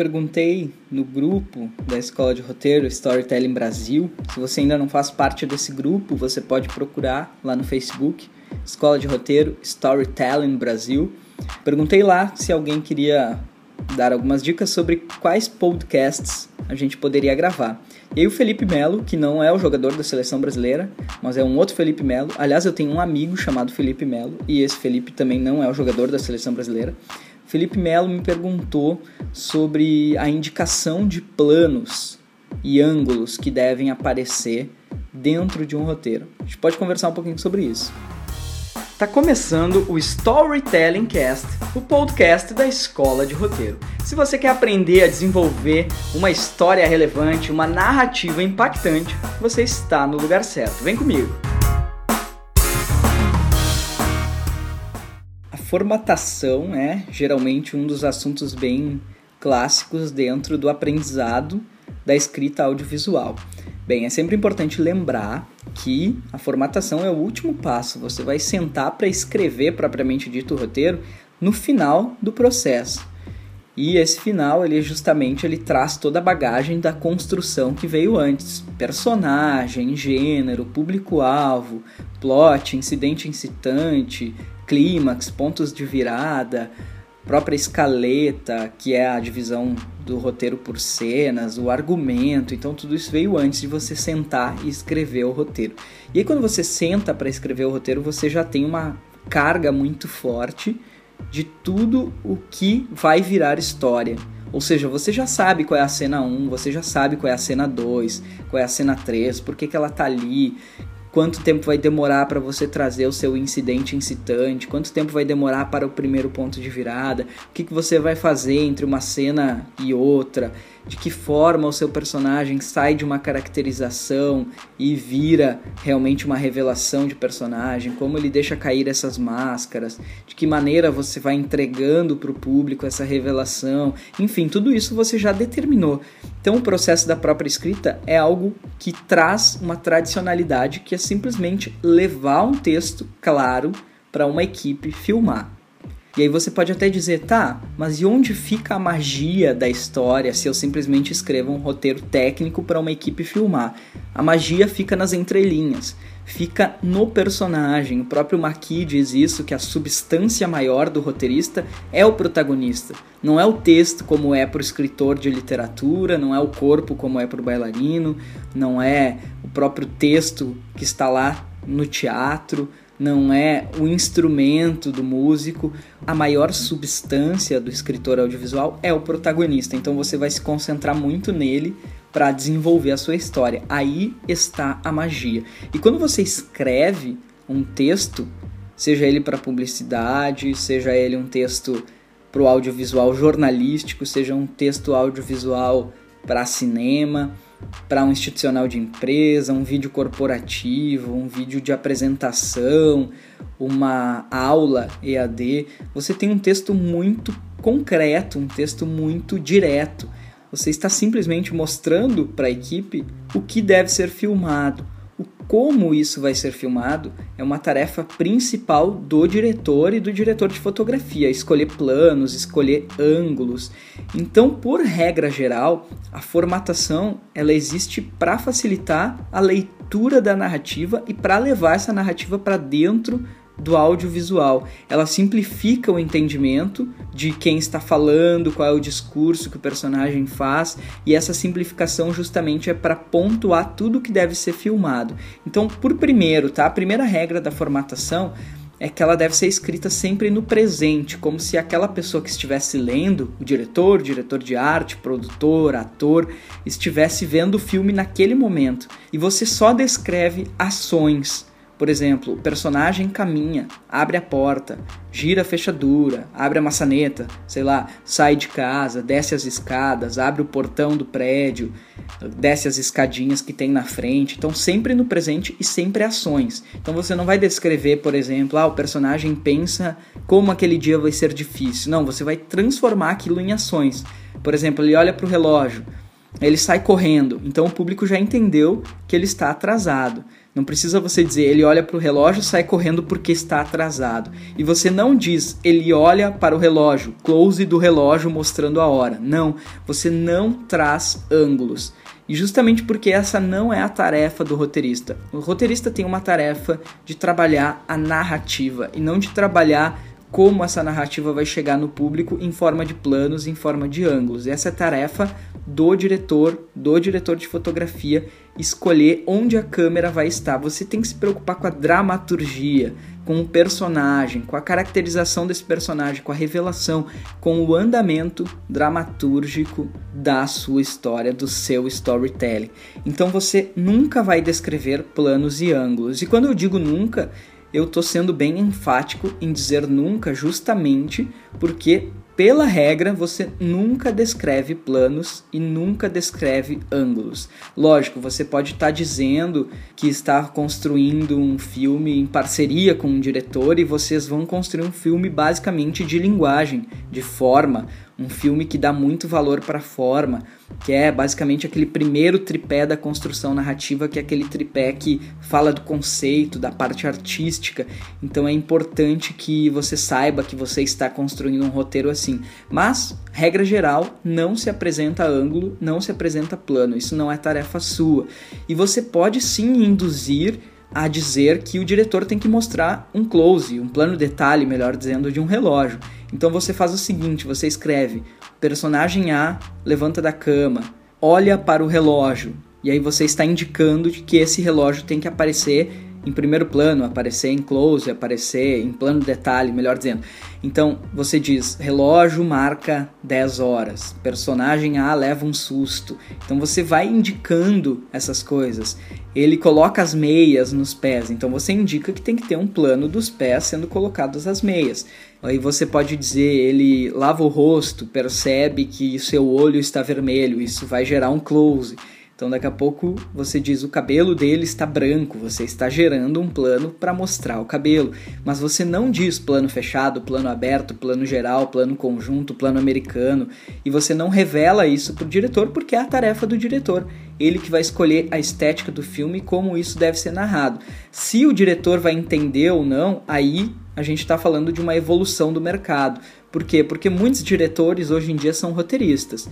perguntei no grupo da Escola de Roteiro Storytelling Brasil. Se você ainda não faz parte desse grupo, você pode procurar lá no Facebook, Escola de Roteiro Storytelling Brasil. Perguntei lá se alguém queria dar algumas dicas sobre quais podcasts a gente poderia gravar. E aí o Felipe Melo, que não é o jogador da seleção brasileira, mas é um outro Felipe Melo. Aliás, eu tenho um amigo chamado Felipe Melo e esse Felipe também não é o jogador da seleção brasileira. Felipe Melo me perguntou sobre a indicação de planos e ângulos que devem aparecer dentro de um roteiro. A gente pode conversar um pouquinho sobre isso. Tá começando o Storytelling Cast, o podcast da Escola de Roteiro. Se você quer aprender a desenvolver uma história relevante, uma narrativa impactante, você está no lugar certo. Vem comigo. Formatação é geralmente um dos assuntos bem clássicos dentro do aprendizado da escrita audiovisual. Bem, é sempre importante lembrar que a formatação é o último passo. Você vai sentar para escrever propriamente dito o roteiro no final do processo. E esse final, ele justamente ele traz toda a bagagem da construção que veio antes: personagem, gênero, público-alvo, plot, incidente incitante, clímax, pontos de virada, própria escaleta, que é a divisão do roteiro por cenas, o argumento, então tudo isso veio antes de você sentar e escrever o roteiro. E aí quando você senta para escrever o roteiro, você já tem uma carga muito forte de tudo o que vai virar história. Ou seja, você já sabe qual é a cena 1, você já sabe qual é a cena 2, qual é a cena 3, por que, que ela tá ali, quanto tempo vai demorar para você trazer o seu incidente incitante, quanto tempo vai demorar para o primeiro ponto de virada, o que, que você vai fazer entre uma cena e outra, de que forma o seu personagem sai de uma caracterização e vira realmente uma revelação de personagem, como ele deixa cair essas máscaras, de que maneira você vai entregando para o público essa revelação, enfim, tudo isso você já determinou. Então, o processo da própria escrita é algo que traz uma tradicionalidade que é simplesmente levar um texto claro para uma equipe filmar. E aí você pode até dizer, tá, mas e onde fica a magia da história se eu simplesmente escrevo um roteiro técnico para uma equipe filmar? A magia fica nas entrelinhas, fica no personagem. O próprio Maqui diz isso, que a substância maior do roteirista é o protagonista. Não é o texto como é para o escritor de literatura, não é o corpo como é para o bailarino, não é o próprio texto que está lá no teatro, não é o instrumento do músico, a maior substância do escritor audiovisual é o protagonista. Então você vai se concentrar muito nele para desenvolver a sua história. Aí está a magia. E quando você escreve um texto, seja ele para publicidade, seja ele um texto para o audiovisual jornalístico, seja um texto audiovisual para cinema, para um institucional de empresa, um vídeo corporativo, um vídeo de apresentação, uma aula EAD, você tem um texto muito concreto, um texto muito direto. Você está simplesmente mostrando para a equipe o que deve ser filmado, como isso vai ser filmado é uma tarefa principal do diretor e do diretor de fotografia, escolher planos, escolher ângulos. Então, por regra geral, a formatação ela existe para facilitar a leitura da narrativa e para levar essa narrativa para dentro do audiovisual. Ela simplifica o entendimento de quem está falando, qual é o discurso que o personagem faz, e essa simplificação justamente é para pontuar tudo que deve ser filmado. Então, por primeiro, tá? A primeira regra da formatação é que ela deve ser escrita sempre no presente, como se aquela pessoa que estivesse lendo, o diretor, diretor de arte, produtor, ator, estivesse vendo o filme naquele momento. E você só descreve ações, por exemplo, o personagem caminha, abre a porta, gira a fechadura, abre a maçaneta, sei lá, sai de casa, desce as escadas, abre o portão do prédio, desce as escadinhas que tem na frente. Então, sempre no presente e sempre ações. Então, você não vai descrever, por exemplo, ah, o personagem pensa como aquele dia vai ser difícil. Não, você vai transformar aquilo em ações. Por exemplo, ele olha para o relógio. ele sai correndo. Então o público já entendeu que ele está atrasado. Não precisa você dizer, ele olha para o relógio sai correndo porque está atrasado. E você não diz, ele olha para o relógio, close do relógio mostrando a hora. Não, você não traz ângulos. E justamente porque essa não é a tarefa do roteirista. O roteirista tem uma tarefa de trabalhar a narrativa e não de trabalhar como essa narrativa vai chegar no público em forma de planos, em forma de ângulos. Essa é tarefa do diretor, do diretor de fotografia, escolher onde a câmera vai estar. Você tem que se preocupar com a dramaturgia, com o personagem, com a caracterização desse personagem, com a revelação, com o andamento dramatúrgico da sua história, do seu storytelling. Então você nunca vai descrever planos e ângulos. E quando eu digo nunca, eu estou sendo bem enfático em dizer nunca, justamente porque, pela regra, você nunca descreve planos e nunca descreve ângulos. Lógico, você pode estar tá dizendo que está construindo um filme em parceria com um diretor e vocês vão construir um filme basicamente de linguagem, de forma, um filme que dá muito valor para a forma, que é basicamente aquele primeiro tripé da construção narrativa, que é aquele tripé que fala do conceito, da parte artística. Então é importante que você saiba que você está construindo um roteiro assim. Mas, regra geral, não se apresenta ângulo, não se apresenta plano. Isso não é tarefa sua. E você pode sim induzir a dizer que o diretor tem que mostrar um close, um plano detalhe, melhor dizendo, de um relógio. Então você faz o seguinte, você escreve: personagem A levanta da cama, olha para o relógio, e aí você está indicando que esse relógio tem que aparecer em primeiro plano, aparecer em close, aparecer em plano detalhe, melhor dizendo. Então você diz: relógio marca 10 horas, personagem A leva um susto. Então você vai indicando essas coisas. Ele coloca as meias nos pés, então você indica que tem que ter um plano dos pés sendo colocados as meias. Aí você pode dizer: ele lava o rosto, percebe que seu olho está vermelho, isso vai gerar um close. Então daqui a pouco você diz o cabelo dele está branco, você está gerando um plano para mostrar o cabelo, mas você não diz plano fechado, plano aberto, plano geral, plano conjunto, plano americano, e você não revela isso para o diretor porque é a tarefa do diretor. Ele que vai escolher a estética do filme e como isso deve ser narrado. Se o diretor vai entender ou não, aí a gente está falando de uma evolução do mercado. Por quê? Porque muitos diretores hoje em dia são roteiristas.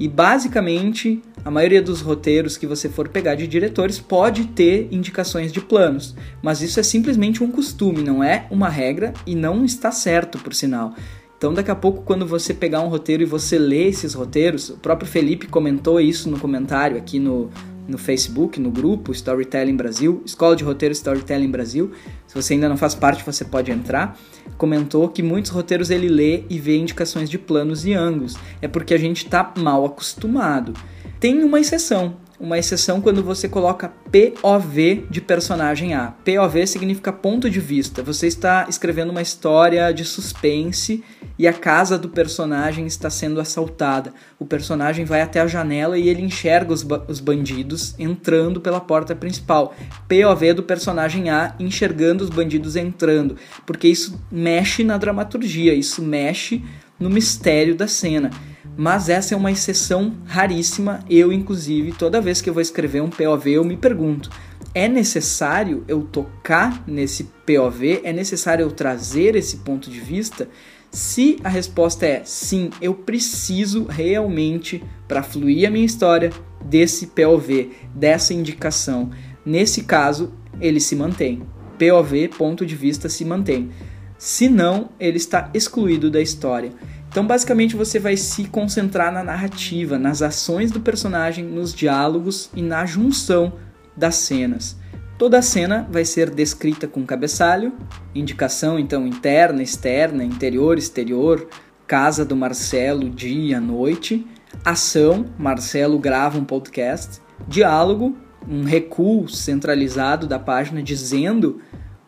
E basicamente, a maioria dos roteiros que você for pegar de diretores pode ter indicações de planos, mas isso é simplesmente um costume, não é uma regra e não está certo, por sinal. Então, daqui a pouco, quando você pegar um roteiro e você ler esses roteiros, o próprio Felipe comentou isso no comentário aqui no, no Facebook, no grupo Storytelling Brasil, Escola de Roteiro Storytelling Brasil. Se você ainda não faz parte, você pode entrar. Comentou que muitos roteiros ele lê e vê indicações de planos e ângulos. É porque a gente está mal acostumado. Tem uma exceção, uma exceção quando você coloca POV de personagem A. POV significa ponto de vista. Você está escrevendo uma história de suspense e a casa do personagem está sendo assaltada. O personagem vai até a janela e ele enxerga os, ba os bandidos entrando pela porta principal. POV do personagem A enxergando os bandidos entrando, porque isso mexe na dramaturgia, isso mexe no mistério da cena mas essa é uma exceção raríssima. Eu, inclusive, toda vez que eu vou escrever um POV, eu me pergunto: é necessário eu tocar nesse POV? É necessário eu trazer esse ponto de vista? Se a resposta é sim, eu preciso realmente, para fluir a minha história, desse POV, dessa indicação. Nesse caso, ele se mantém. POV, ponto de vista, se mantém. Se não, ele está excluído da história. Então, basicamente, você vai se concentrar na narrativa, nas ações do personagem, nos diálogos e na junção das cenas. Toda a cena vai ser descrita com cabeçalho, indicação então interna, externa, interior, exterior, casa do Marcelo, dia, noite, ação, Marcelo grava um podcast, diálogo, um recuo centralizado da página dizendo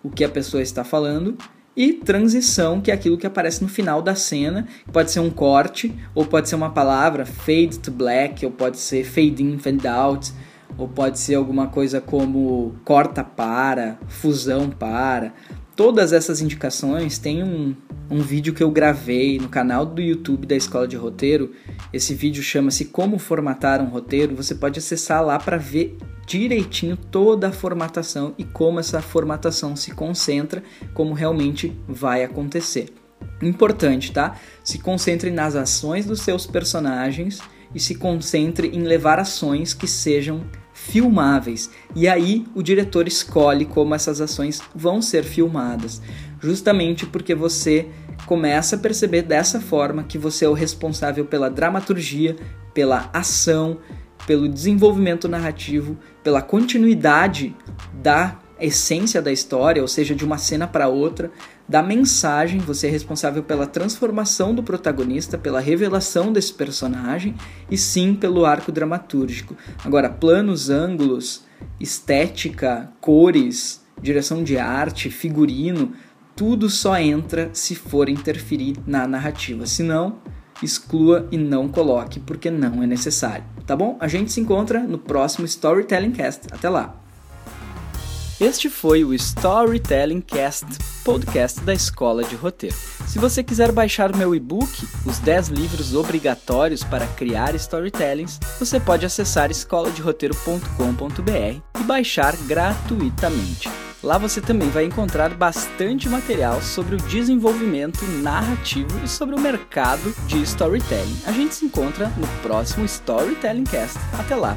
o que a pessoa está falando e transição, que é aquilo que aparece no final da cena, pode ser um corte, ou pode ser uma palavra, fade to black, ou pode ser fade in, fade out, ou pode ser alguma coisa como corta para, fusão para. Todas essas indicações, tem um, um vídeo que eu gravei no canal do YouTube da Escola de Roteiro. Esse vídeo chama-se Como Formatar um Roteiro. Você pode acessar lá para ver direitinho toda a formatação e como essa formatação se concentra, como realmente vai acontecer. Importante, tá? Se concentre nas ações dos seus personagens e se concentre em levar ações que sejam filmáveis. E aí o diretor escolhe como essas ações vão ser filmadas, justamente porque você começa a perceber dessa forma que você é o responsável pela dramaturgia, pela ação, pelo desenvolvimento narrativo, pela continuidade da essência da história, ou seja, de uma cena para outra, da mensagem, você é responsável pela transformação do protagonista, pela revelação desse personagem e sim pelo arco dramatúrgico. Agora, planos, ângulos, estética, cores, direção de arte, figurino, tudo só entra se for interferir na narrativa. Se não, exclua e não coloque, porque não é necessário. Tá bom? A gente se encontra no próximo Storytelling Cast. Até lá! Este foi o Storytelling Cast, podcast da Escola de Roteiro. Se você quiser baixar meu e-book, os 10 livros obrigatórios para criar storytellings, você pode acessar escoladeroteiro.com.br e baixar gratuitamente. Lá você também vai encontrar bastante material sobre o desenvolvimento narrativo e sobre o mercado de storytelling. A gente se encontra no próximo Storytelling Cast. Até lá!